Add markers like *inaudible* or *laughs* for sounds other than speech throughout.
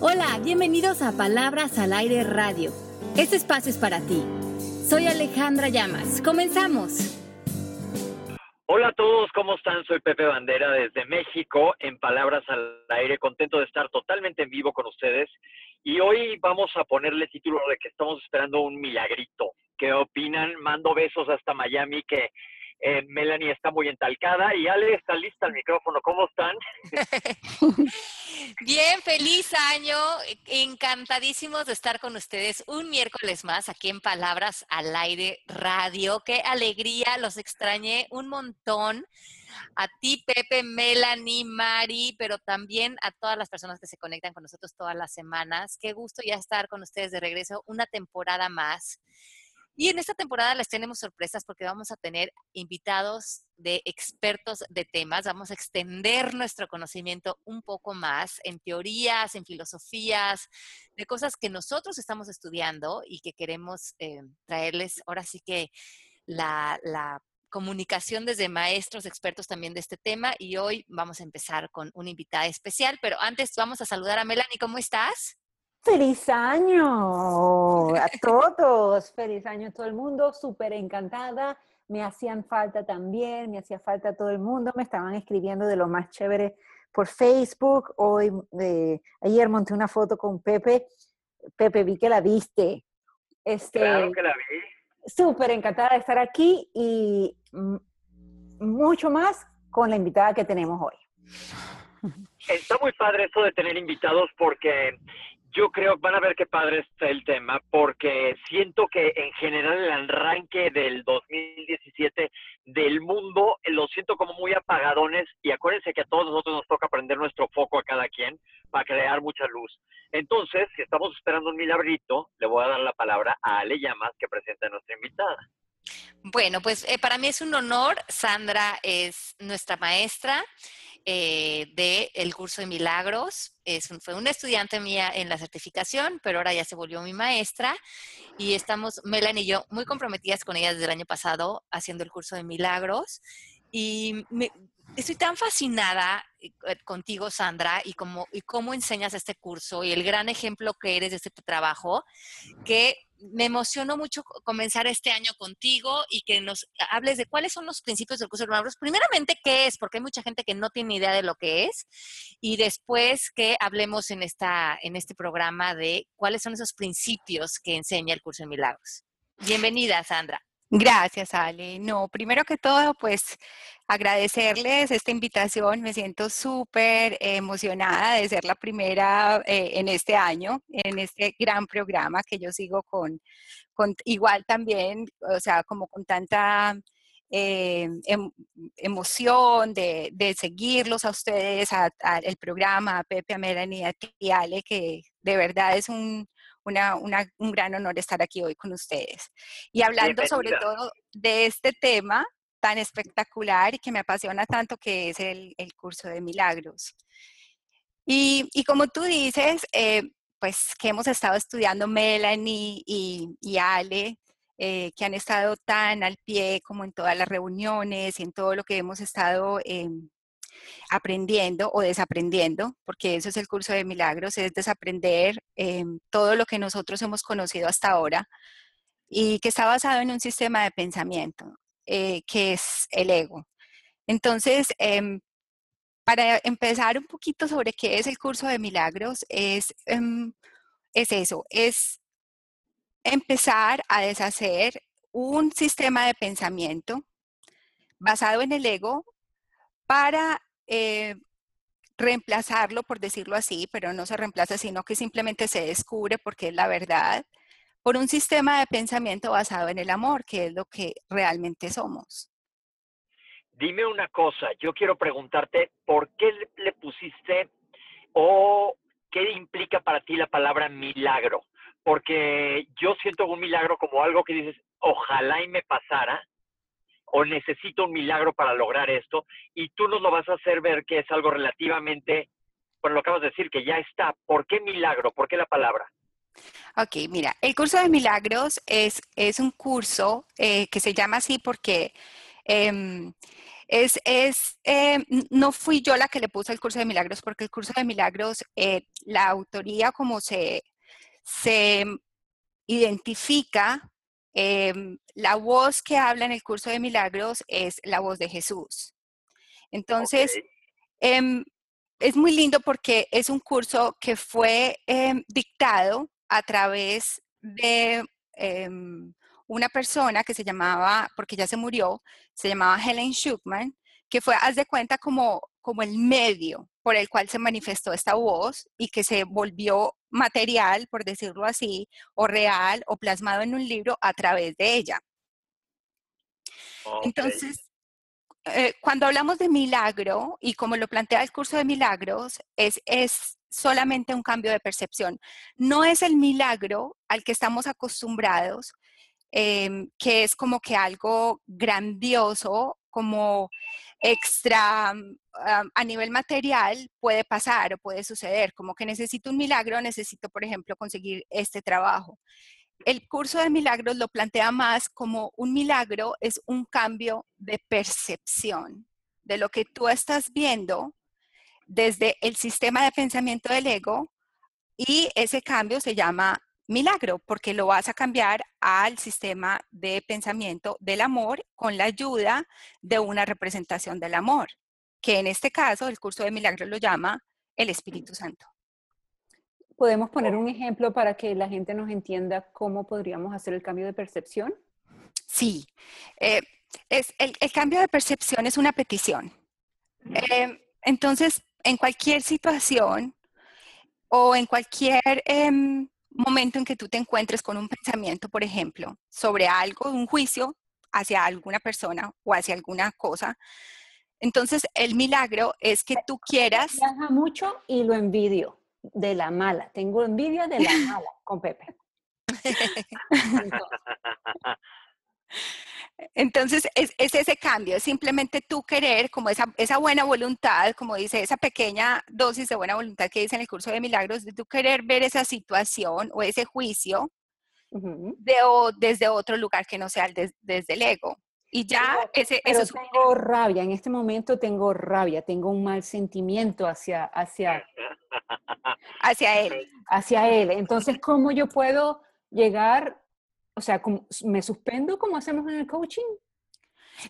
Hola, bienvenidos a Palabras al Aire Radio. Este espacio es para ti. Soy Alejandra Llamas. Comenzamos. Hola a todos, ¿cómo están? Soy Pepe Bandera desde México en Palabras al Aire, contento de estar totalmente en vivo con ustedes. Y hoy vamos a ponerle título de que estamos esperando un milagrito. ¿Qué opinan? Mando besos hasta Miami, que eh, Melanie está muy entalcada y Ale está lista al micrófono. ¿Cómo están? *laughs* Bien, feliz año. Encantadísimos de estar con ustedes un miércoles más aquí en Palabras al Aire Radio. Qué alegría, los extrañé un montón. A ti, Pepe, Melanie, Mari, pero también a todas las personas que se conectan con nosotros todas las semanas. Qué gusto ya estar con ustedes de regreso una temporada más. Y en esta temporada les tenemos sorpresas porque vamos a tener invitados de expertos de temas, vamos a extender nuestro conocimiento un poco más en teorías, en filosofías, de cosas que nosotros estamos estudiando y que queremos eh, traerles ahora sí que la, la comunicación desde maestros expertos también de este tema. Y hoy vamos a empezar con una invitada especial, pero antes vamos a saludar a Melanie, ¿cómo estás? Feliz año a todos, feliz año a todo el mundo, súper encantada. Me hacían falta también, me hacía falta todo el mundo, me estaban escribiendo de lo más chévere por Facebook. Hoy, eh, ayer monté una foto con Pepe. Pepe, vi que la viste. Este, claro que la vi. Súper encantada de estar aquí y mucho más con la invitada que tenemos hoy. Está muy padre esto de tener invitados porque yo creo, van a ver qué padre está el tema, porque siento que en general el arranque del 2017 del mundo eh, lo siento como muy apagadones y acuérdense que a todos nosotros nos toca prender nuestro foco a cada quien para crear mucha luz. Entonces, si estamos esperando un milagrito, le voy a dar la palabra a Ale Llamas que presenta a nuestra invitada. Bueno, pues eh, para mí es un honor. Sandra es nuestra maestra eh, del curso de milagros. Es fue una estudiante mía en la certificación, pero ahora ya se volvió mi maestra y estamos, Melanie y yo, muy comprometidas con ella desde el año pasado haciendo el curso de milagros. Y estoy tan fascinada eh, contigo, Sandra, y cómo, y cómo enseñas este curso y el gran ejemplo que eres de este trabajo, que me emocionó mucho comenzar este año contigo y que nos hables de cuáles son los principios del curso de milagros. Primeramente, ¿qué es? Porque hay mucha gente que no tiene idea de lo que es. Y después que hablemos en, esta, en este programa de cuáles son esos principios que enseña el curso de milagros. Bienvenida, Sandra. Gracias, Ale. No, primero que todo, pues agradecerles esta invitación. Me siento súper emocionada de ser la primera eh, en este año, en este gran programa que yo sigo con, con igual también, o sea, como con tanta eh, em, emoción de, seguirlos a ustedes, a, el programa, a Pepe, a Melanie, a que de verdad es un, un gran honor estar aquí hoy con ustedes. Y hablando sobre todo de este tema tan espectacular y que me apasiona tanto, que es el, curso de milagros. Y, como tú dices, eh, pues que hemos estado estudiando Melanie y, y Ale, eh, que han estado tan al pie como en todas las reuniones y en todo lo que hemos estado em, aprendiendo o desaprendiendo, porque eso es el curso de milagros, es desaprender em, todo lo que nosotros hemos conocido hasta ahora y que está basado en un sistema de pensamiento, eh, que es el ego. Entonces, em, para empezar un poquito sobre qué es el curso de milagros, es, em, es eso, es empezar a deshacer un sistema de pensamiento basado en el ego para eh, reemplazarlo, por decirlo así, pero no se reemplaza, sino que simplemente se descubre porque es la verdad, por un sistema de pensamiento basado en el amor, que es lo que realmente somos. Dime una cosa, yo quiero preguntarte, ¿por qué le pusiste o qué implica para ti la palabra milagro? Porque yo siento un milagro como algo que dices, ojalá y me pasara, o necesito un milagro para lograr esto, y tú nos lo vas a hacer ver que es algo relativamente, bueno, lo acabas de decir, que ya está. ¿Por qué milagro? ¿Por qué la palabra? Ok, mira, el curso de milagros es, es un curso eh, que se llama así porque em, Es, es eh, no fui yo la que le puse el curso de milagros, porque el curso de milagros, eh, la autoría como se, se identifica, em, la voz que habla en el curso de milagros es la voz de Jesús. Entonces, em, es muy lindo porque es un curso que fue em, dictado a través de una persona que se llamaba, porque ya se murió, se llamaba Helen Schuckman, que fue, haz de cuenta, como, como el medio por el cual se manifestó esta voz y que se volvió material, por decirlo así, o real o plasmado en un libro a través de ella. Entonces, eh, cuando hablamos de milagro, y como lo plantea el curso de milagros, es, es solamente un cambio de percepción. No es el milagro al que estamos acostumbrados, Em, que es como que algo grandioso, como extra mm, a nivel material puede pasar o puede suceder, como que necesito un milagro, necesito, por ejemplo, conseguir este trabajo. El curso de milagros lo plantea más como un milagro es un cambio de percepción de lo que tú estás viendo desde el sistema de pensamiento del ego y ese cambio se llama milagro, porque lo vas a cambiar al sistema de pensamiento del amor con la ayuda de una representación del amor, que en este caso el curso de milagro lo llama el Espíritu Santo. ¿Podemos poner un ejemplo para que la gente nos entienda cómo podríamos hacer el cambio de percepción? Sí, eh, es, el, cambio de percepción es una petición. Eh, entonces, en cualquier situación o en cualquier em, momento en que tú te encuentres con un pensamiento, por ejemplo, sobre algo, un juicio hacia alguna persona o hacia alguna cosa, entonces el milagro es que tú quieras... Viaja mucho y lo envidio de la mala. Tengo envidia de la *laughs* mala con Pepe. *laughs* Entonces, es, ese cambio, es simplemente tú querer, como esa, esa, buena voluntad, como dice esa pequeña dosis de buena voluntad que dice en el curso de milagros, de tú querer ver esa situación o ese juicio de, desde otro lugar que no sea desde el ego. Y ya ese, pero tengo rabia, en este momento tengo rabia, tengo un mal sentimiento hacia, hacia, hacia él. Hacia él. Entonces, ¿cómo yo puedo llegar o sea, ¿me suspendo como hacemos en el coaching?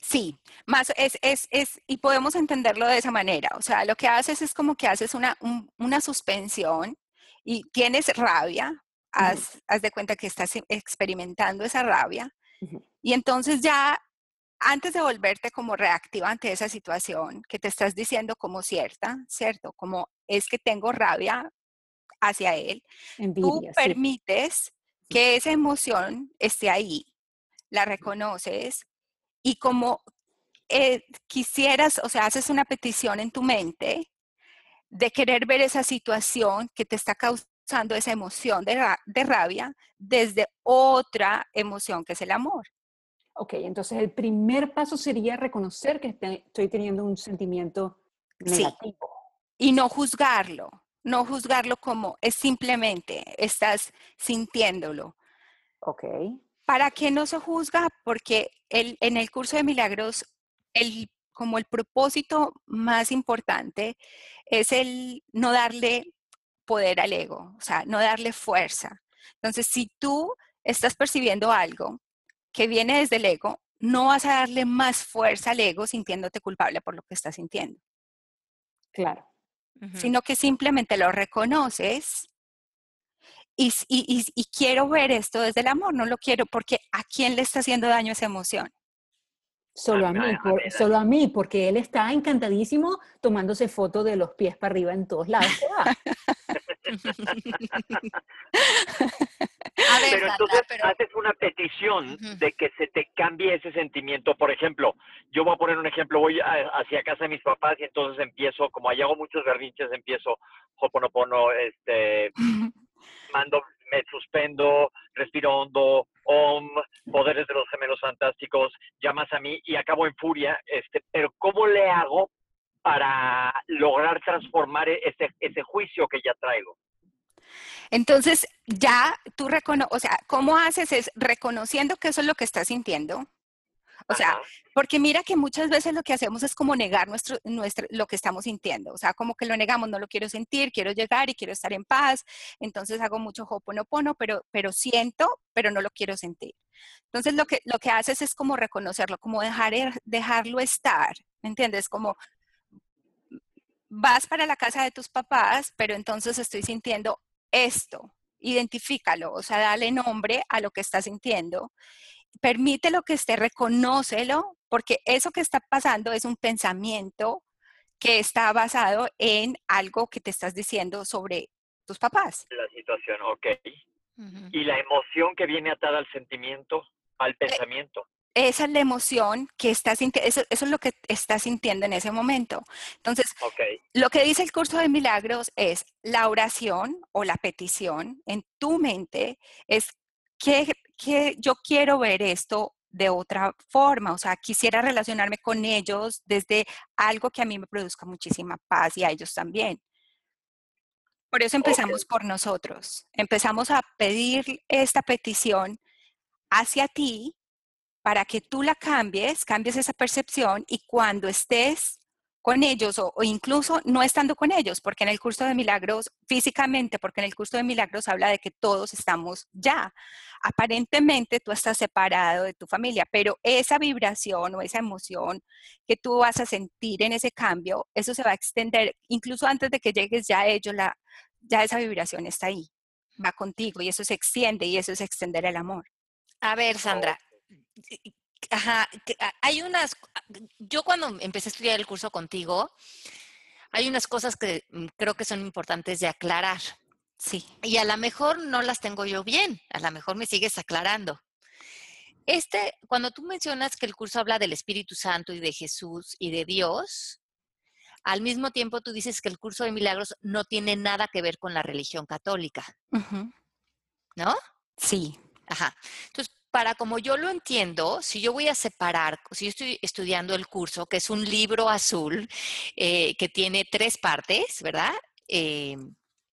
Sí, más es, es, es, y podemos entenderlo de esa manera. O sea, lo que haces es como que haces una, una suspensión y tienes rabia, haz, de cuenta que estás experimentando esa rabia, y entonces ya antes de volverte como reactiva ante esa situación que te estás diciendo como cierta, ¿cierto? Como es que tengo rabia hacia él, tú permites que esa emoción esté ahí, la reconoces y como eh, quisieras, o sea, haces una petición en tu mente de querer ver esa situación que te está causando esa emoción de, rabia desde otra emoción que es el amor. Ok, entonces el primer paso sería reconocer que estoy teniendo un sentimiento negativo. Y no juzgarlo, no juzgarlo como es simplemente, estás sintiéndolo. Ok. ¿Para qué no se juzga? Porque el, en el curso de milagros, el, como el propósito más importante es el no darle poder al ego, o sea, no darle fuerza. Entonces, si tú estás percibiendo algo que viene desde el ego, no vas a darle más fuerza al ego sintiéndote culpable por lo que estás sintiendo. Claro sino que simplemente lo reconoces y, y, quiero ver esto desde el amor, no lo quiero porque ¿a quién le está haciendo daño esa emoción? Solo a mí, solo a mí, porque él está encantadísimo tomándose fotos de los pies para arriba en todos lados. *laughs* pero entonces haces una petición de que se te cambie ese sentimiento. Por ejemplo, yo voy a poner un ejemplo, voy hacia casa de mis papás y entonces empiezo, como allá hago muchos berrinches, empiezo hoponopono, este, *laughs* mando, me suspendo, respiro hondo, om, poderes de los gemelos fantásticos, llamas a mí y acabo en furia, este, pero ¿cómo le hago para lograr transformar ese, ese juicio que ya traigo? Entonces, ya tú reconoces, o sea, ¿cómo haces? Es reconociendo que eso es lo que estás sintiendo, O sea, Ajá. porque mira que muchas veces lo que hacemos es como negar nuestro, nuestro, lo que estamos sintiendo. O sea, como que lo negamos, no lo quiero sentir, quiero llegar y quiero estar en paz. Entonces hago mucho hoponopono, pero, pero siento, pero no lo quiero sentir. Entonces lo que, lo que haces es como reconocerlo, como dejar, er- dejarlo estar. ¿Me entiendes? Como vas para la casa de tus papás, pero entonces estoy sintiendo esto. Identifícalo, o sea, dale nombre a lo que estás sintiendo. Permítelo que esté, reconócelo, porque eso que está pasando es un pensamiento que está basado en algo que te estás diciendo sobre tus papás. La situación, ok. Y la emoción que viene atada al sentimiento, al pensamiento. Esa es la emoción que estás sintiendo, eso, eso es lo que estás sintiendo en ese momento. Entonces. Lo que dice el curso de milagros es la oración o la petición en tu mente es que, que yo quiero ver esto de otra forma, o sea, quisiera relacionarme con ellos desde algo que a mí me produzca muchísima paz y a ellos también. Por eso empezamos por nosotros, empezamos a pedir esta petición hacia ti para que tú la cambies, cambies esa percepción y cuando estés con ellos o, incluso no estando con ellos, porque en el curso de milagros, físicamente, porque en el curso de milagros habla de que todos estamos ya. Aparentemente tú estás separado de tu familia, pero esa vibración o esa emoción que tú vas a sentir en ese cambio, eso se va a extender, incluso antes de que llegues ya a ellos, la, ya esa vibración está ahí, va contigo y eso se extiende y eso es extender el amor. A ver, Sandra. Ajá, hay unas, yo cuando empecé a estudiar el curso contigo, hay unas cosas que mm, creo que son importantes de aclarar. Sí. Y a lo mejor no las tengo yo bien, a lo mejor me sigues aclarando. Este, cuando tú mencionas que el curso habla del Espíritu Santo y de Jesús y de Dios, al mismo tiempo tú dices que el curso de milagros no tiene nada que ver con la religión católica. ¿no? Sí. Ajá. Entonces, para como yo lo entiendo, si yo voy a separar, si yo estoy estudiando el curso, que es un libro azul eh, que tiene tres partes, ¿verdad? Eh,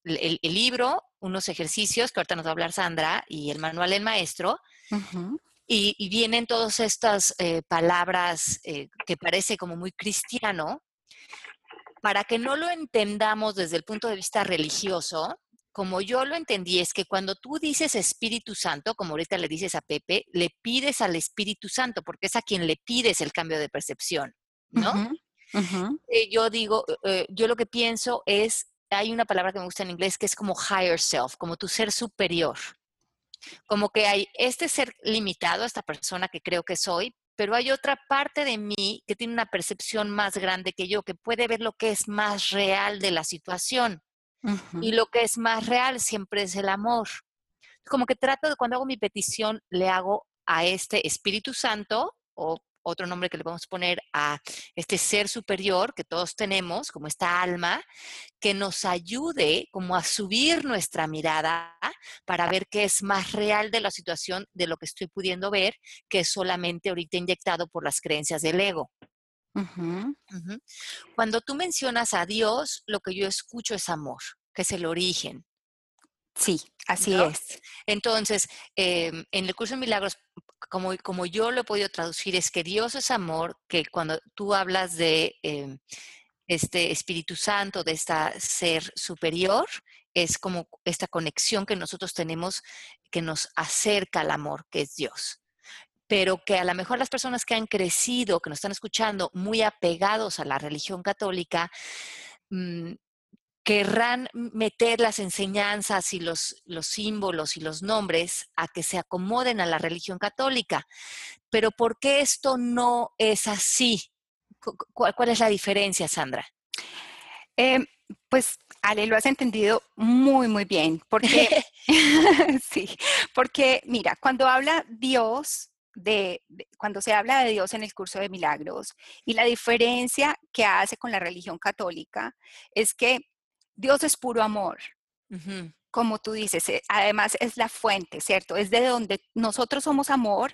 el, el libro, unos ejercicios, que ahorita nos va a hablar Sandra, y el manual del maestro, y vienen todas estas eh, palabras eh, que parece como muy cristiano, para que no lo entendamos desde el punto de vista religioso, como yo lo entendí, es que cuando tú dices Espíritu Santo, como ahorita le dices a Pepe, le pides al Espíritu Santo, porque es a quien le pides el cambio de percepción, ¿no? Eh, yo digo, eh, yo lo que pienso es, hay una palabra que me gusta en inglés que es como higher self, como tu ser superior. Como que hay este ser limitado, esta persona que creo que soy, pero hay otra parte de mí que tiene una percepción más grande que yo, que puede ver lo que es más real de la situación. Y lo que es más real siempre es el amor. Como que trato de cuando hago mi petición, le hago a este Espíritu Santo o otro nombre que le a poner a este ser superior que todos tenemos, como esta alma, que nos ayude como a subir nuestra mirada para ver qué es más real de la situación de lo que estoy pudiendo ver, que es solamente ahorita inyectado por las creencias del ego. Cuando tú mencionas a Dios, lo que yo escucho es amor, que es el origen. Sí, así ¿No? es. Entonces, em, en el curso de milagros, como, como yo lo he podido traducir, es que Dios es amor, que cuando tú hablas de em, este Espíritu Santo, de este ser superior, es como esta conexión que nosotros tenemos que nos acerca al amor, que es Dios. Pero que a lo mejor las personas que han crecido, que nos están escuchando, muy apegados a la religión católica, mm, querrán meter las enseñanzas y los, los símbolos y los nombres a que se acomoden a la religión católica. Pero ¿por qué esto no es así? Cu- ¿Cuál, cuál es la diferencia, Sandra? Em, pues, Ale, lo has entendido muy, muy bien, porque, *laughs* *laughs* sí, porque mira, cuando habla Dios, de, de- cuando se habla de Dios en el curso de milagros, y la diferencia que hace con la religión católica es que Dios es puro amor, como tú dices, eh, además es la fuente, ¿cierto? Es de donde nosotros somos amor,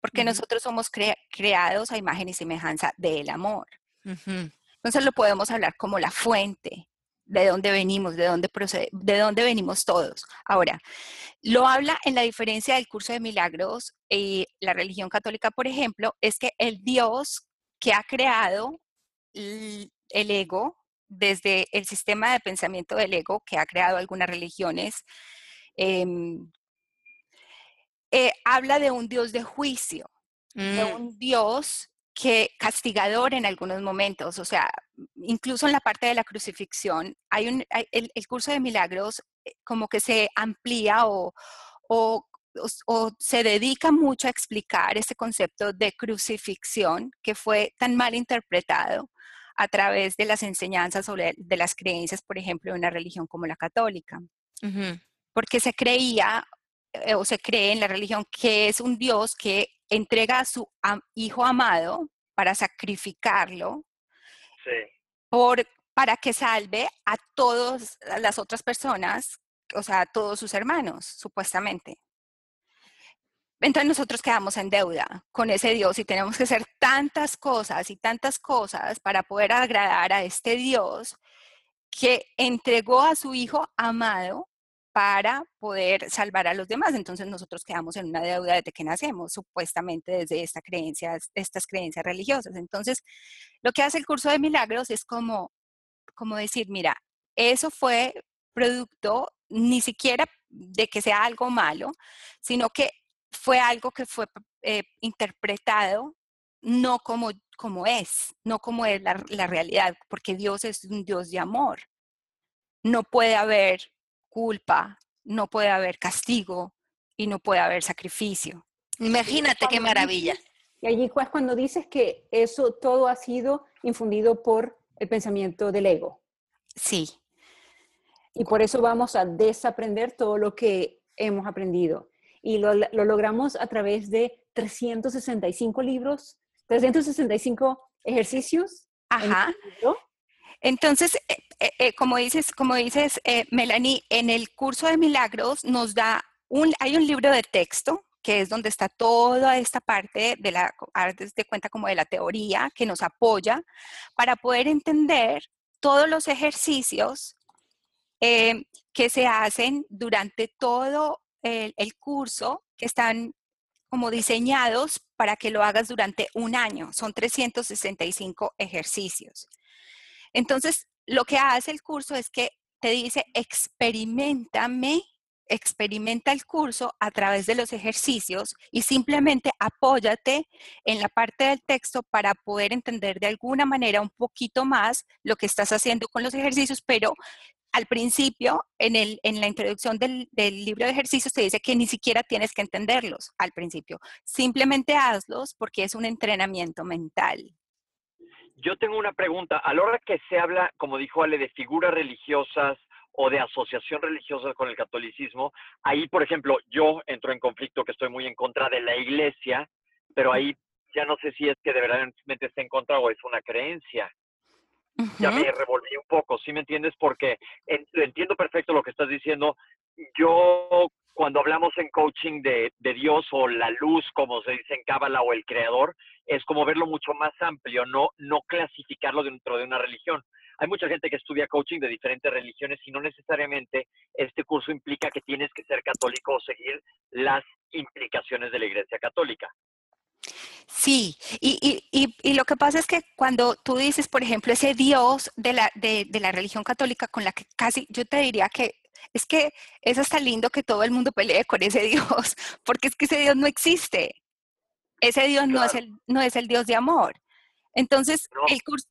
porque nosotros somos crea- creados a imagen y semejanza del amor. Entonces lo podemos hablar como la fuente de dónde venimos, de dónde procede, de dónde venimos todos. Ahora, lo habla en la diferencia del curso de milagros y la religión católica, por ejemplo, es que el Dios que ha creado el ego desde el sistema de pensamiento del ego que ha creado algunas religiones, em, eh, habla de un Dios de juicio, de Mm, un Dios que castigador en algunos momentos, o sea, incluso en la parte de la crucifixión, hay un, hay- el, el curso de milagros eh, como que se amplía o, o, o o se dedica mucho a explicar ese concepto de crucifixión que fue tan mal interpretado a través de las enseñanzas sobre de las creencias, por ejemplo, de una religión como la católica. Porque se creía eh, o se cree en la religión que es un Dios que entrega a su hijo amado para sacrificarlo Sí. por, para que salve a todas las otras personas, o sea, a todos sus hermanos, supuestamente. Entonces nosotros quedamos en deuda con ese Dios y tenemos que hacer tantas cosas y tantas cosas para poder agradar a este Dios que entregó a su hijo amado para poder salvar a los demás. Entonces nosotros quedamos en una deuda desde que nacemos, supuestamente desde estas creencias religiosas. Entonces, lo que hace el curso de milagros es como, como decir, mira, eso fue producto ni siquiera de que sea algo malo, sino que fue algo que fue eh, interpretado no como, como es, no como es la realidad, porque Dios es un Dios de amor. No puede haber culpa, no puede haber castigo y no puede haber sacrificio. Imagínate qué maravilla. Y allí pues cuando dices que eso todo ha sido infundido por el pensamiento del ego. Sí, Y por eso vamos a desaprender todo lo que hemos aprendido. Y lo, lo logramos a través de 365 libros, 365 ejercicios. en ajá. libro. Entonces, eh, eh, eh, como dices, como dices Melanie, en el curso de milagros nos da un, hay un libro de texto que es donde está toda esta parte de la, de cuenta como de la teoría que nos apoya para poder entender todos los ejercicios que se hacen durante todo el, el curso, que están como diseñados para que lo hagas durante un año. Son 365 ejercicios. Entonces, lo que hace el curso es que te dice, experimentame, experimenta el curso a través de los ejercicios y simplemente apóyate en la parte del texto para poder entender de alguna manera un poquito más lo que estás haciendo con los ejercicios, pero al principio, en, el, en la introducción del, del, libro de ejercicios, te dice que ni siquiera tienes que entenderlos al principio. Simplemente hazlos porque es un entrenamiento mental. Yo tengo una pregunta. A la hora que se habla, como dijo Ale, de figuras religiosas o de asociación religiosa con el catolicismo, ahí, por ejemplo, yo entro en conflicto que estoy muy en contra de la iglesia, pero ahí ya no sé si es que de verdad está en contra o es una creencia. Uh -huh. Ya me revolví un poco, ¿sí me entiendes? Porque en, entiendo perfecto lo que estás diciendo. Yo, cuando hablamos en coaching de, Dios o la luz, como se dice en Cábala, o el creador, es como verlo mucho más amplio, no, no clasificarlo dentro de una religión. Hay mucha gente que estudia coaching de diferentes religiones y no necesariamente este curso implica que tienes que ser católico o seguir las implicaciones de la Iglesia Católica. Sí, y, y, y, y, lo que pasa es que cuando tú dices, por ejemplo, ese Dios de la, de, de la religión católica con la que casi yo te diría que es que es hasta lindo que todo el mundo pelee con ese *laughs* Dios, porque es que ese Dios no existe. Ese Dios claro. no, es el, no es el Dios de amor. Entonces, no. el curso...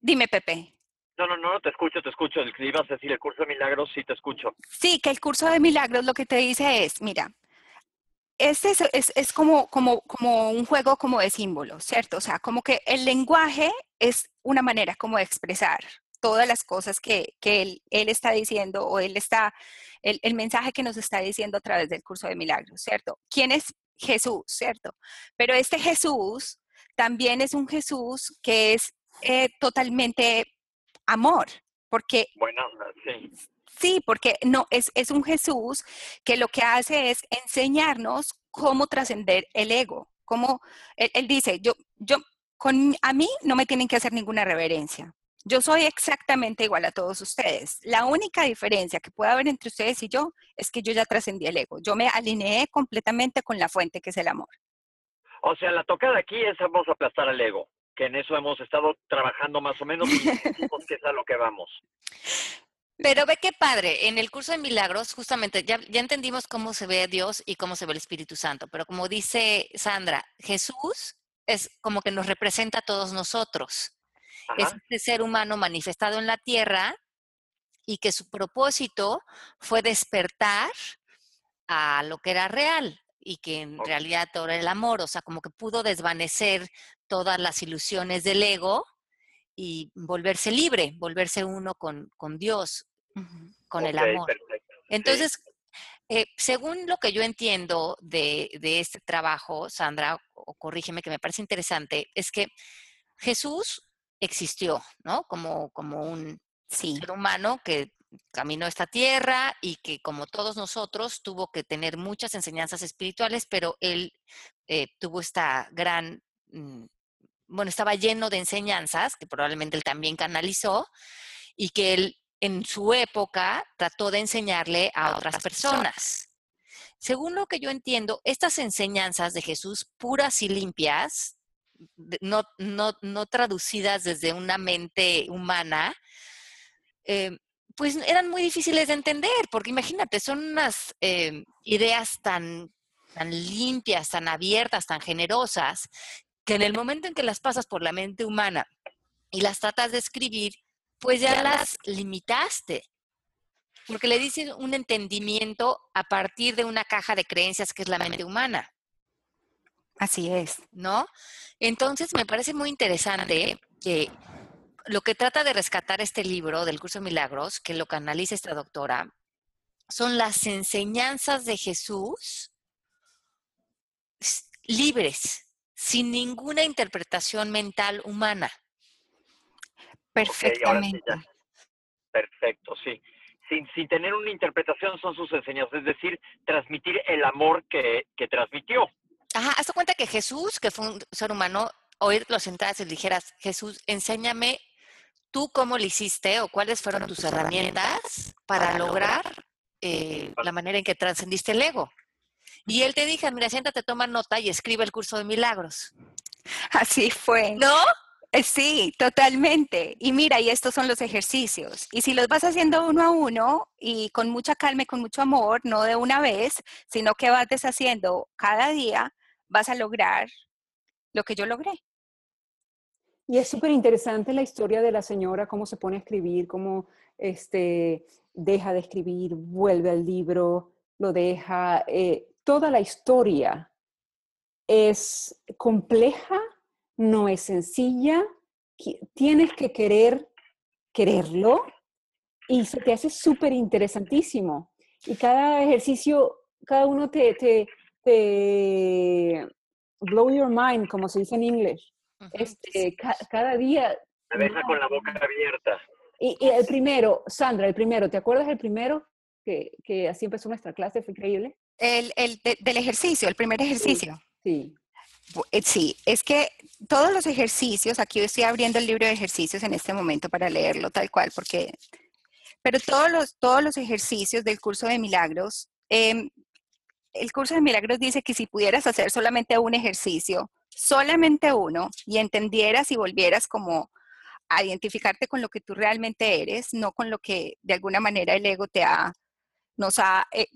Dime, Pepe. No, no, no, te escucho, te escucho. El ibas a decir el curso de milagros, sí te escucho. Sí, que el curso de milagros lo que te dice es, mira, este es, es, es, como, como, como un juego como de símbolos, ¿cierto? O sea, como que el lenguaje es una manera como de expresar todas las cosas que, que él, él, está diciendo o él está, el, el, mensaje que nos está diciendo a través del curso de milagros, ¿cierto? ¿Quién es Jesús, ¿cierto? Pero este Jesús también es un Jesús que es eh, totalmente amor, porque... Bueno, sí. Sí, porque no, es, es un Jesús que lo que hace es enseñarnos cómo trascender el ego. Cómo, él, él, dice, yo, yo, con, a mí no me tienen que hacer ninguna reverencia. Yo soy exactamente igual a todos ustedes. La única diferencia que puede haber entre ustedes y yo es que yo ya trascendí el ego. Yo me alineé completamente con la fuente que es el amor. O sea, la tocada aquí es vamos a aplastar al ego, que en eso hemos estado trabajando más o menos y que es a lo que vamos. Pero ve qué padre, en el curso de milagros, justamente, ya, ya entendimos cómo se ve Dios y cómo se ve el Espíritu Santo, pero como dice Sandra, Jesús es como que nos representa a todos nosotros. Es este ser humano manifestado en la tierra y que su propósito fue despertar a lo que era real y que en realidad todo era el amor, o sea, como que pudo desvanecer todas las ilusiones del ego y volverse libre, volverse uno con, con Dios, con el amor. perfecto. Sí. Entonces, eh, según lo que yo entiendo de, de este trabajo, Sandra, o corrígeme que me parece interesante, es que Jesús existió, ¿no? Como, como un Sí, ser humano que caminó esta tierra y que como todos nosotros tuvo que tener muchas enseñanzas espirituales, pero él eh, tuvo esta gran, mm, bueno, estaba lleno de enseñanzas que probablemente él también canalizó y que él en su época trató de enseñarle a otras personas. Según lo que yo entiendo, estas enseñanzas de Jesús puras y limpias, no, no, no traducidas desde una mente humana, eh, pues eran muy difíciles de entender, porque imagínate, son unas eh, ideas tan, tan limpias, tan abiertas, tan generosas, que en el momento en que las pasas por la mente humana y las tratas de escribir, pues ya las limitaste, porque le dices un entendimiento a partir de una caja de creencias que es la mente humana. Así es. ¿no? Entonces me parece muy interesante que lo que trata de rescatar este libro del curso de milagros, que lo canaliza esta doctora, son las enseñanzas de Jesús libres, sin ninguna interpretación mental humana. Perfectamente. Perfecto, sí. Sin, sin tener una interpretación son sus enseñanzas, es decir, transmitir el amor que, que transmitió. Ajá, hazte cuenta que Jesús, que fue un ser humano, oír los sentadas y le dijeras, Jesús, enséñame tú cómo lo hiciste o cuáles fueron tus herramientas para lograr eh, la manera en que trascendiste el ego. Y él te dije, mira, siéntate, toma nota y escribe el curso de milagros. Así fue. ¿No? Eh, Sí, totalmente. Y mira, y estos son los ejercicios. Y si los vas haciendo uno a uno y con mucha calma y con mucho amor, no de una vez, sino que vas deshaciendo cada día, vas a lograr lo que yo logré. Y es súper interesante la historia de la señora, cómo se pone a escribir, cómo este, deja de escribir, vuelve al libro, lo deja. eh, toda la historia es compleja, no es sencilla, tienes que querer quererlo y se te hace súper interesantísimo. Y cada ejercicio, cada uno te, te, te blow your mind, como se dice en inglés. Este, ca- cada día. Me deja no, con la boca abierta. Y, y el primero, Sandra, el primero, ¿te acuerdas del primero? Que, que así empezó nuestra clase, fue increíble. El, el de- del ejercicio, el primer ejercicio. Sí. Bu- eh, Sí, es que todos los ejercicios, aquí estoy abriendo el libro de ejercicios en este momento para leerlo tal cual, porque, pero todos los, todos los ejercicios del curso de milagros, em, el curso de milagros dice que si pudieras hacer solamente un ejercicio, solamente uno, y entendieras y volvieras como a identificarte con lo que tú realmente eres, no con lo que de alguna manera el ego te ha, nos ha eh,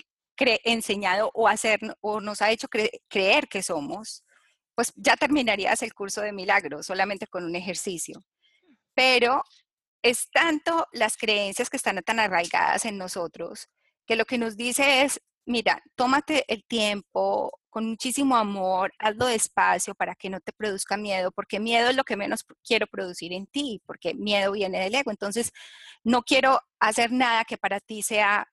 enseñado o, hacer, o nos ha hecho cre- creer que somos, pues ya terminarías el curso de milagros solamente con un ejercicio. Pero es tanto las creencias que están tan arraigadas en nosotros que lo que nos dice es, mira, tómate el tiempo con muchísimo amor, hazlo despacio para que no te produzca miedo, porque miedo es lo que menos quiero producir en ti, porque miedo viene del ego. Entonces, no quiero hacer nada que para ti sea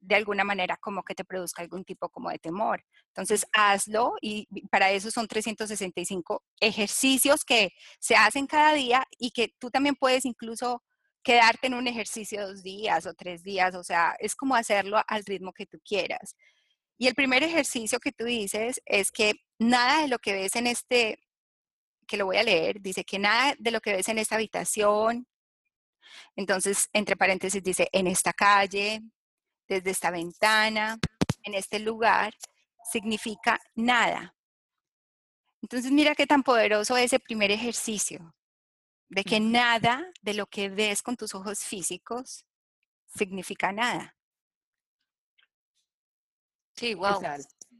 de alguna manera como que te produzca algún tipo como de temor. Entonces, hazlo y para eso son 365 ejercicios que se hacen cada día y que tú también puedes incluso quedarte en un ejercicio dos días o tres días, o sea, es como hacerlo al ritmo que tú quieras. Y el primer ejercicio que tú dices es que nada de lo que ves en este, que lo voy a leer, dice que nada de lo que ves en esta habitación, Entonces, entre paréntesis dice, en esta calle, desde esta ventana, en este lugar, significa nada. Entonces, mira qué tan poderoso es ese primer ejercicio, de que nada de lo que ves con tus ojos físicos significa nada. Sí, wow.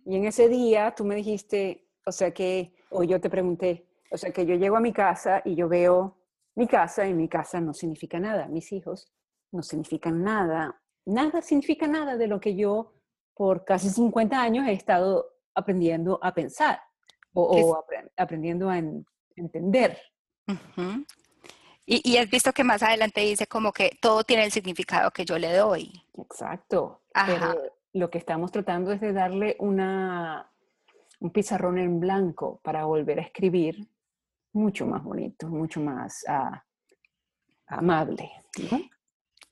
Y en ese día tú me dijiste, o sea que, o yo te pregunté, o sea que yo llego a mi casa y yo veo mi casa y mi casa no significa nada, mis hijos no significan nada, nada significa nada de lo que yo por casi 50 años he estado aprendiendo a pensar o, aprendiendo a entender. Y, y, has visto que más adelante dice como que todo tiene el significado que yo le doy. Exacto. Pero lo que estamos tratando es de darle una, un pizarrón en blanco para volver a escribir mucho más bonito, mucho más ah, amable.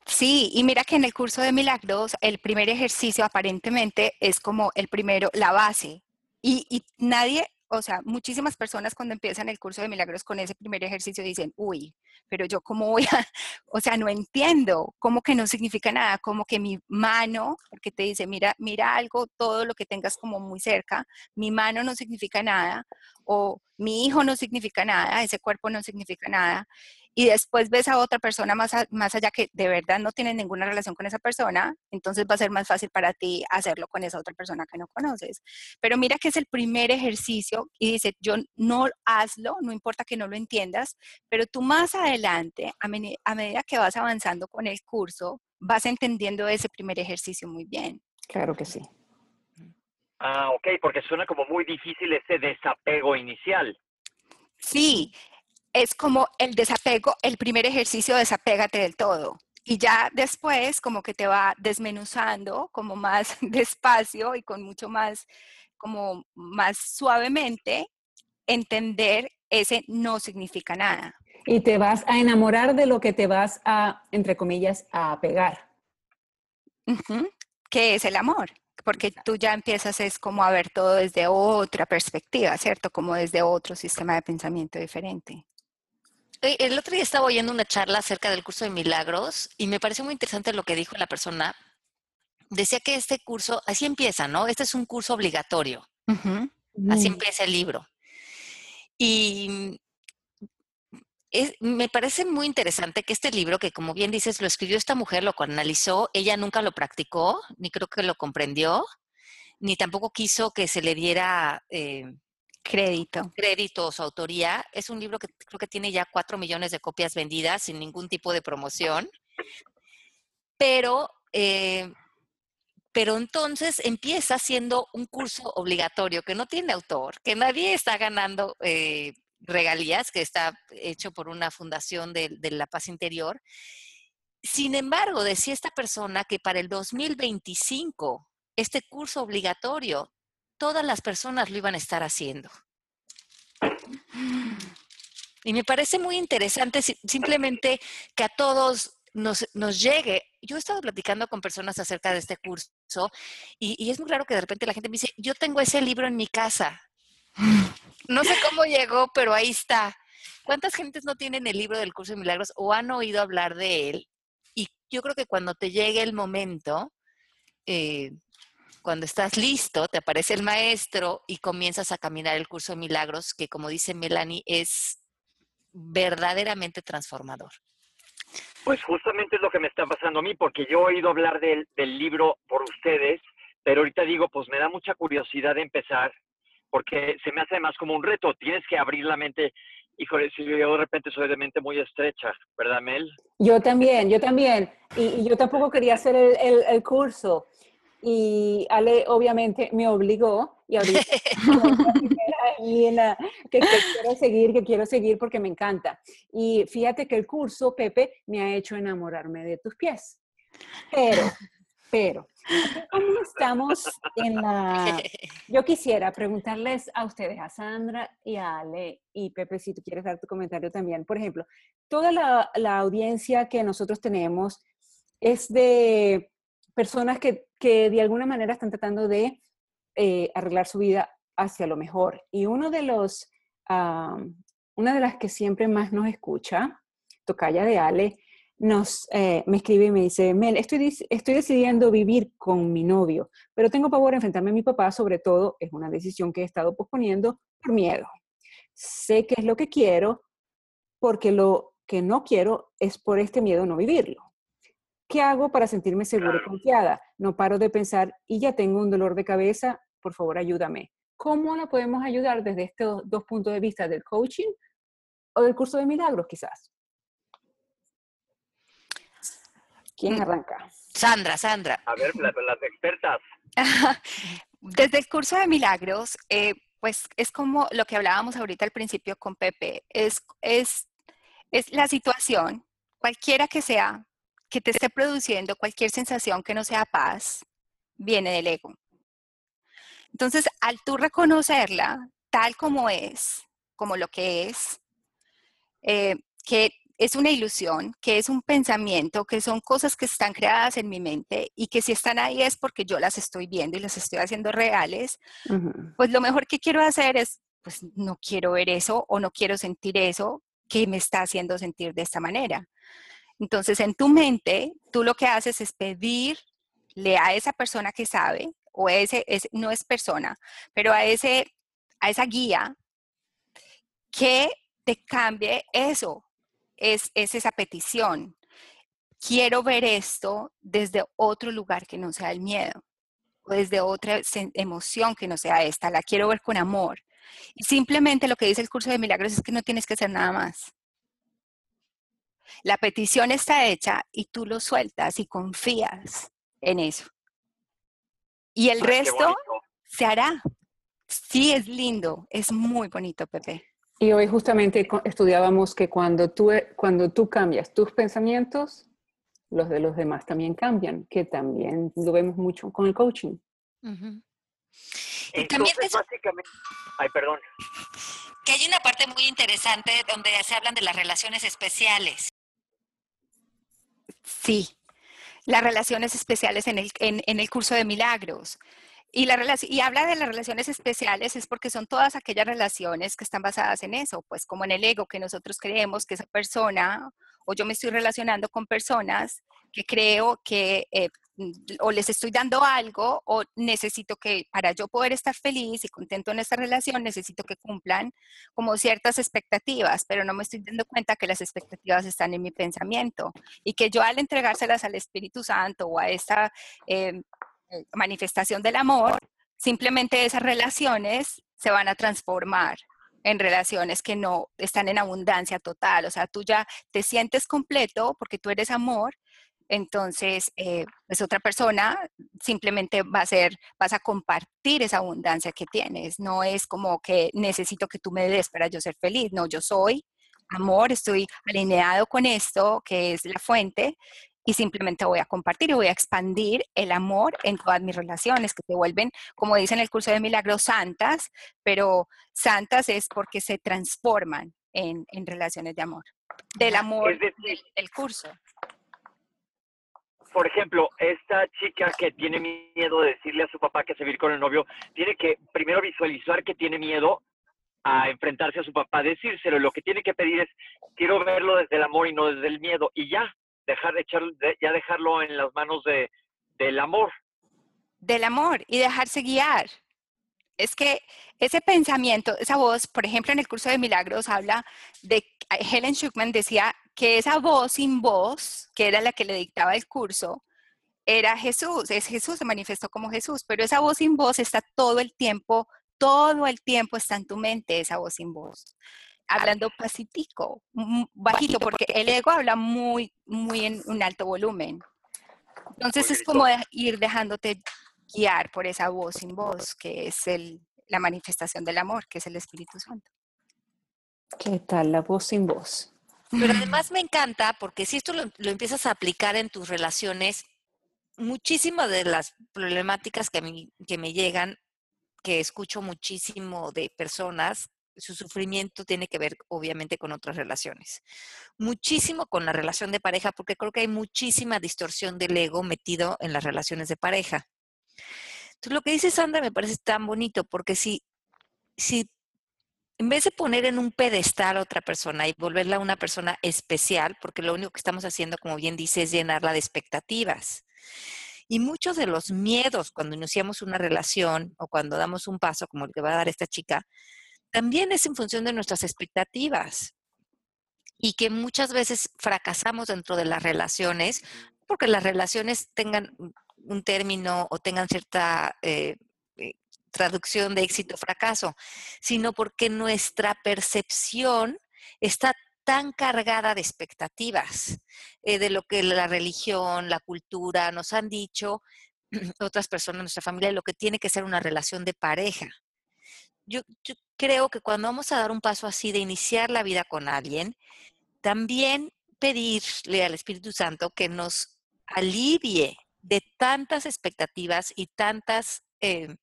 Sí, y mira que en el curso de milagros el primer ejercicio aparentemente es como el primero, la base. Y, y nadie o sea, muchísimas personas cuando empiezan el curso de milagros con ese primer ejercicio dicen, uy, pero yo cómo voy a, *laughs* o sea, no entiendo, cómo que no significa nada, como que mi mano, porque te dice, mira, mira algo, todo lo que tengas como muy cerca, mi mano no significa nada, o mi hijo no significa nada, ese cuerpo no significa nada, y después ves a otra persona más, más allá que de verdad no tiene ninguna relación con esa persona, entonces va a ser más fácil para ti hacerlo con esa otra persona que no conoces. Pero mira que es el primer ejercicio y dice, yo no hazlo, no importa que no lo entiendas, pero tú más adelante, a, a medida que vas avanzando con el curso, vas entendiendo ese primer ejercicio muy bien. Claro que sí. Ah, ok, porque suena como muy difícil ese desapego inicial. Sí, es como el desapego, el primer ejercicio, desapégate del todo. Y ya después como que te va desmenuzando como más *laughs* despacio y con mucho más, como más suavemente, entender ese no significa nada. Y te vas a enamorar de lo que te vas a, entre comillas, a pegar. ¿Qué es el amor? Porque tú ya empiezas es como a ver todo desde otra perspectiva, ¿cierto? Como desde otro sistema de pensamiento diferente. El otro día estaba oyendo una charla acerca del curso de milagros y me pareció muy interesante lo que dijo la persona. Decía que este curso, así empieza, ¿no? Este es un curso obligatorio. Así empieza el libro. Y me parece muy interesante que este libro, que como bien dices, lo escribió esta mujer, lo analizó, ella nunca lo practicó, ni creo que lo comprendió, ni tampoco quiso que se le diera eh, Crédito. Crédito, su autoría. Es un libro que creo que tiene ya cuatro millones de copias vendidas sin ningún tipo de promoción. Pero, eh, pero entonces empieza siendo un curso obligatorio que no tiene autor, que nadie está ganando eh, regalías, que está hecho por una fundación de la paz interior. Sin embargo, decía esta persona que para el 2025 este curso obligatorio todas las personas lo iban a estar haciendo. Y me parece muy interesante simplemente que a todos nos, llegue. Yo he estado platicando con personas acerca de este curso y, es muy raro que de repente la gente me dice, yo tengo ese libro en mi casa. No sé cómo llegó, pero ahí está. ¿Cuántas gentes no tienen el libro del curso de milagros o han oído hablar de él? Y yo creo que cuando te llegue el momento, eh, cuando estás listo, te aparece el maestro y comienzas a caminar el curso de milagros, que como dice Melanie, es verdaderamente transformador. Pues justamente es lo que me está pasando a mí, porque yo he oído hablar del, libro por ustedes, pero ahorita digo, pues me da mucha curiosidad de empezar, porque se me hace más como un reto, tienes que abrir la mente. Híjole, si yo de repente soy de mente muy estrecha, ¿verdad, Mel? Yo también, yo también. Y, yo tampoco quería hacer el, el curso y Ale obviamente me obligó y ahorita *laughs* que, que, quiero seguir, que quiero seguir porque me encanta. Y fíjate que el curso, Pepe, me ha hecho enamorarme de tus pies. Pero, pero, ¿cómo estamos en la... *laughs* Yo quisiera preguntarles a ustedes, a Sandra y a Ale, y Pepe, si tú quieres dar tu comentario también. Por ejemplo, toda la, la audiencia que nosotros tenemos es de personas que, que de alguna manera están tratando de eh, arreglar su vida hacia lo mejor. Y uno de los, una de las que siempre más nos escucha, Tocaya de Ale, nos, eh, me escribe y me dice, Mel, estoy, estoy decidiendo vivir con mi novio, pero tengo pavor a enfrentarme a mi papá, sobre todo es una decisión que he estado posponiendo por miedo. Sé que es lo que quiero, porque lo que no quiero es por este miedo no vivirlo. ¿Qué hago para sentirme segura y confiada? No paro de pensar y ya tengo un dolor de cabeza, por favor ayúdame. ¿Cómo la podemos ayudar desde estos dos puntos de vista del coaching o del curso de milagros quizás? ¿Quién mm. arranca? Sandra, Sandra. A ver, las, expertas. *laughs* Desde el curso de milagros, eh, pues es como lo que hablábamos ahorita al principio con Pepe, es, es, es la situación, cualquiera que sea, que te esté produciendo cualquier sensación que no sea paz, viene del ego. Entonces, al tú reconocerla tal como es, como lo que es, eh, que es una ilusión, que es un pensamiento, que son cosas que están creadas en mi mente y que si están ahí es porque yo las estoy viendo y las estoy haciendo reales, pues lo mejor que quiero hacer es, pues no quiero ver eso o no quiero sentir eso que me está haciendo sentir de esta manera. Entonces, en tu mente, tú lo que haces es pedirle a esa persona que sabe, o ese no es persona, pero a, ese, a esa guía que te cambie eso, es, esa petición. Quiero ver esto desde otro lugar que no sea el miedo, o desde otra emoción que no sea esta, la quiero ver con amor. Y simplemente lo que dice el curso de milagros es que no tienes que hacer nada más. La petición está hecha y tú lo sueltas y confías en eso. Y el resto se hará. Sí, es lindo, es muy bonito, Pepe. Y hoy justamente estudiábamos que cuando tú, e, cuando tú cambias tus pensamientos, los de los demás también cambian, que también lo vemos mucho con el coaching. y también básicamente, ay, perdón. Que hay una parte muy interesante donde se hablan de las relaciones especiales. Sí, las relaciones especiales en el, en el curso de milagros. Y, la y habla de las relaciones especiales es porque son todas aquellas relaciones que están basadas en eso, pues como en el ego, que nosotros creemos que esa persona, o yo me estoy relacionando con personas que creo que eh, o les estoy dando algo o necesito que para yo poder estar feliz y contento en esta relación, necesito que cumplan como ciertas expectativas, pero no me estoy dando cuenta que las expectativas están en mi pensamiento y que yo al entregárselas al Espíritu Santo o a esta eh, eh, manifestación del amor, simplemente esas relaciones se van a transformar en relaciones que no están en abundancia total. O sea, tú ya te sientes completo porque tú eres amor, entonces eh, pues otra persona simplemente va a ser, vas a compartir esa abundancia que tienes. No es como que necesito que tú me des para yo ser feliz. No, yo soy amor, estoy alineado con esto, que es la fuente, y simplemente voy a compartir y voy a expandir el amor en todas mis relaciones que se vuelven, como dice en el curso de milagros, santas, pero santas es porque se transforman en, relaciones de amor, del amor del, curso. Por ejemplo, esta chica que tiene miedo de decirle a su papá que se va con el novio, tiene que primero visualizar que tiene miedo a enfrentarse a su papá, decírselo. Lo que tiene que pedir es, quiero verlo desde el amor y no desde el miedo. Y ya, dejar de echar, ya dejarlo en las manos de, del amor. Del amor y dejarse guiar. Es que ese pensamiento, esa voz, por ejemplo, en el curso de milagros habla de, Helen Schuckman decía que esa voz sin voz, que era la que le dictaba el curso, era Jesús, es Jesús, se manifestó como Jesús, pero esa voz sin voz está todo el tiempo, todo el tiempo está en tu mente esa voz sin voz hablando pasitico, bajito, porque el ego habla muy, muy en un alto volumen. Entonces es como ir dejándote guiar por esa voz sin voz, que es el, la manifestación del amor, que es el Espíritu Santo. ¿Qué tal la voz sin voz? Pero *laughs* además me encanta porque si esto lo, lo empiezas a aplicar en tus relaciones, muchísimas de las problemáticas que, a mí, que me llegan, que escucho muchísimo de personas, su sufrimiento tiene que ver obviamente con otras relaciones. Muchísimo con la relación de pareja, porque creo que hay muchísima distorsión del ego metido en las relaciones de pareja. Entonces, lo que dice Sandra me parece tan bonito, porque si, si en vez de poner en un pedestal a otra persona y volverla una persona especial, porque lo único que estamos haciendo, como bien dice, es llenarla de expectativas. Y muchos de los miedos cuando iniciamos una relación o cuando damos un paso como el que va a dar esta chica, también es en función de nuestras expectativas. Y que muchas veces fracasamos dentro de las relaciones porque las relaciones tengan un término o tengan cierta eh, eh, traducción de éxito o fracaso, sino porque nuestra percepción está tan cargada de expectativas eh, de lo que la religión, la cultura nos han dicho, *clears throat* otras personas, nuestra familia, lo que tiene que ser una relación de pareja. Yo creo que cuando vamos a dar un paso así de iniciar la vida con alguien, también pedirle al Espíritu Santo que nos alivie de tantas expectativas y tantas eh,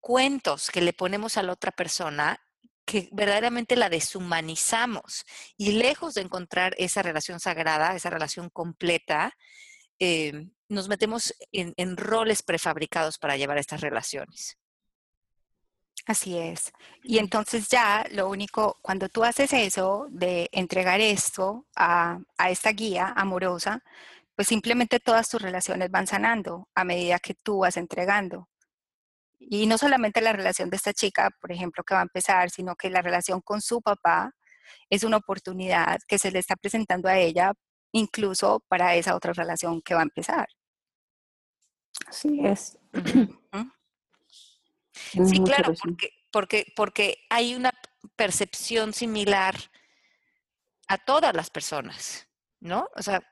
cuentos que le ponemos a la otra persona que verdaderamente la deshumanizamos y lejos de encontrar esa relación sagrada, esa relación completa, eh, nos metemos en, en roles prefabricados para llevar estas relaciones. Así es. Y entonces ya lo único, cuando tú haces eso de entregar esto a, a, esta guía amorosa, pues simplemente todas tus relaciones van sanando a medida que tú vas entregando. Y no solamente la relación de esta chica, por ejemplo, que va a empezar, sino que la relación con su papá es una oportunidad que se le está presentando a ella incluso para esa otra relación que va a empezar. Así es. Sí, claro, porque, porque, porque hay una percepción similar a todas las personas, ¿no? O sea,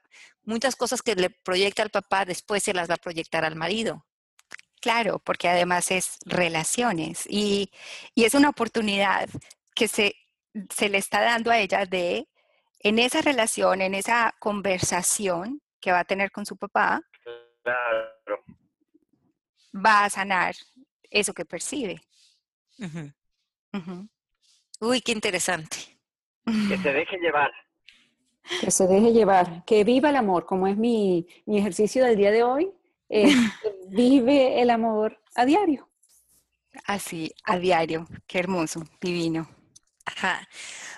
muchas cosas que le proyecta al papá después se las va a proyectar al marido. Claro, porque además es relaciones y, y es una oportunidad que se, se le está dando a ella de, en esa relación, en esa conversación que va a tener con su papá, Claro. va a sanar eso que percibe. Uy, qué interesante. Que se deje llevar. Que se deje llevar, que viva el amor, como es mi, mi ejercicio del día de hoy. eh, *laughs* vive el amor a diario. Así, a diario. Qué hermoso, divino. Ajá.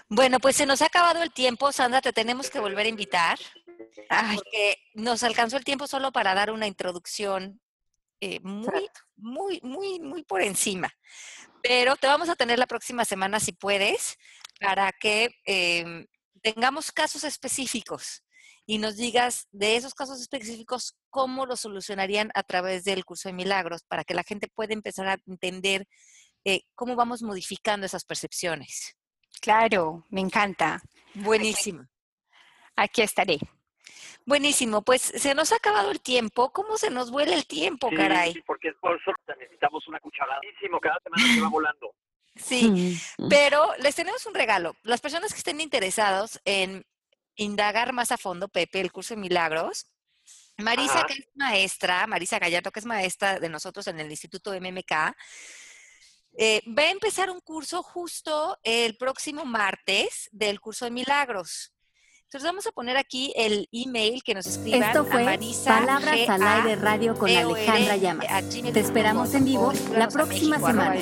Bueno, pues se nos ha acabado el tiempo, Sandra, te tenemos que volver a invitar, Ay, porque nos alcanzó el tiempo solo para dar una introducción eh, muy, muy, muy, muy por encima. Pero te vamos a tener la próxima semana, si puedes, para que em, tengamos casos específicos y nos digas de esos casos específicos cómo los solucionarían a través del curso de milagros, para que la gente pueda empezar a entender eh, cómo vamos modificando esas percepciones. claro, me encanta. Buenísimo. Aquí estaré. Buenísimo, pues se nos ha acabado el tiempo. ¿Cómo se nos vuela el tiempo, Sí, caray? porque es por eso que necesitamos una cucharadísimo. Cada semana se va *laughs* volando. Sí, Mm, pero les tenemos un regalo. Las personas que estén interesados en indagar más a fondo, Pepe, el curso de milagros, Marisa, Ajá. que es maestra, Marisa Gallardo, que es maestra de nosotros en el Instituto MMK, eh, va a empezar un curso justo el próximo martes del curso de milagros. Entonces vamos a poner aquí el email que nos escriban Esto a fue Marisa Palabras G al A aire radio con EOR Alejandra Llamas. a Te esperamos en vivo la a próxima semana.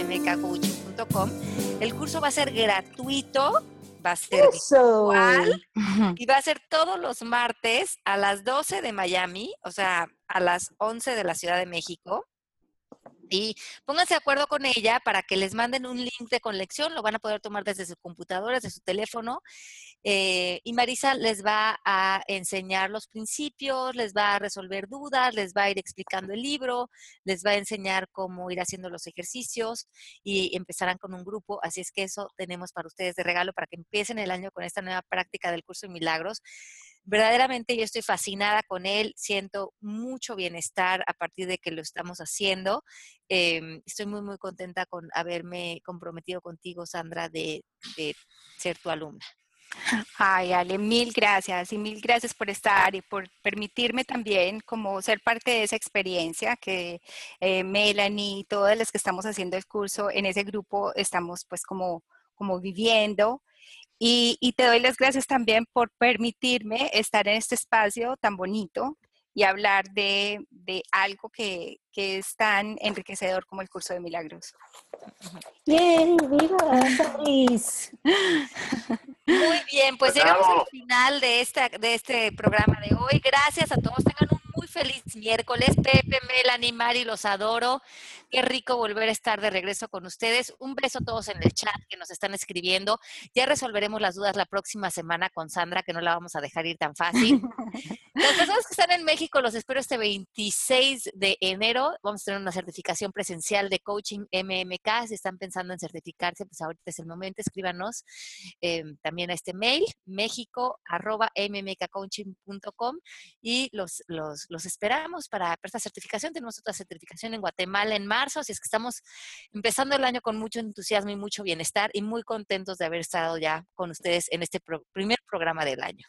El curso va a ser gratuito, va a ser Eso. virtual y va a ser todos los martes a las 12 de Miami, o sea, a las 11 de la Ciudad de México. Y pónganse de acuerdo con ella para que les manden un link de conexión, lo van a poder tomar desde su computadora, desde su teléfono. eh, y Marisa les va a enseñar los principios, les va a resolver dudas, les va a ir explicando el libro, les va a enseñar cómo ir haciendo los ejercicios y empezarán con un grupo. Así es que eso tenemos para ustedes de regalo para que empiecen el año con esta nueva práctica del curso de milagros. Verdaderamente yo estoy fascinada con él, siento mucho bienestar a partir de que lo estamos haciendo. Eh, estoy muy, muy contenta con haberme comprometido contigo, Sandra, de, de ser tu alumna. Ay, Ale, mil gracias y mil gracias por estar y por permitirme también como ser parte de esa experiencia que eh, Melanie y todas las que estamos haciendo el curso en ese grupo estamos pues como, como viviendo. Y, y te doy las gracias también por permitirme estar en este espacio tan bonito y hablar de, de algo que, que, es tan enriquecedor como el curso de milagros. ¡Yay! ¡Viva! Muy bien, pues llegamos al final de, esta, de este programa de hoy. Gracias a todos. Tengan un feliz miércoles. Pepe, Melanie, Mari, los adoro. Qué rico volver a estar de regreso con ustedes. Un beso a todos en el chat que nos están escribiendo. Ya resolveremos las dudas la próxima semana con Sandra, que no la vamos a dejar ir tan fácil. Las personas que están en México, los espero este 26 de enero. Vamos a tener una certificación presencial de coaching MMK. Si están pensando en certificarse, pues ahorita es el momento. Escríbanos eh, también a este mail, mexico.mmkcoaching.com y los, los, los esperamos para, esta certificación. Tenemos otra certificación en Guatemala en marzo, así es que estamos empezando el año con mucho entusiasmo y mucho bienestar y muy contentos de haber estado ya con ustedes en este primer programa del año.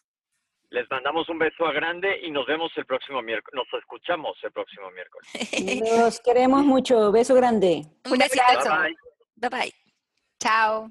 Les mandamos un beso a grande y nos vemos el próximo miércoles. Nos escuchamos el próximo miércoles. Los queremos mucho. Beso grande. Un abrazo. Bye bye. Chao.